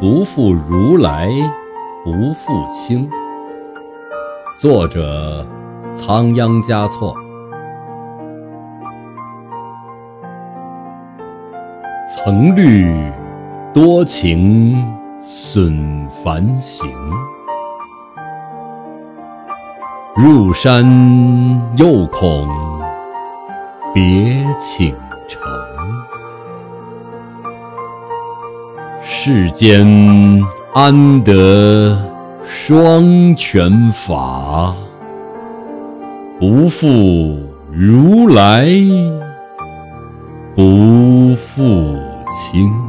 不负如来不负卿。作者：仓央嘉措。曾虑多情损繁行，入山又恐别倾城。世间安得双全法？不负如来不负卿。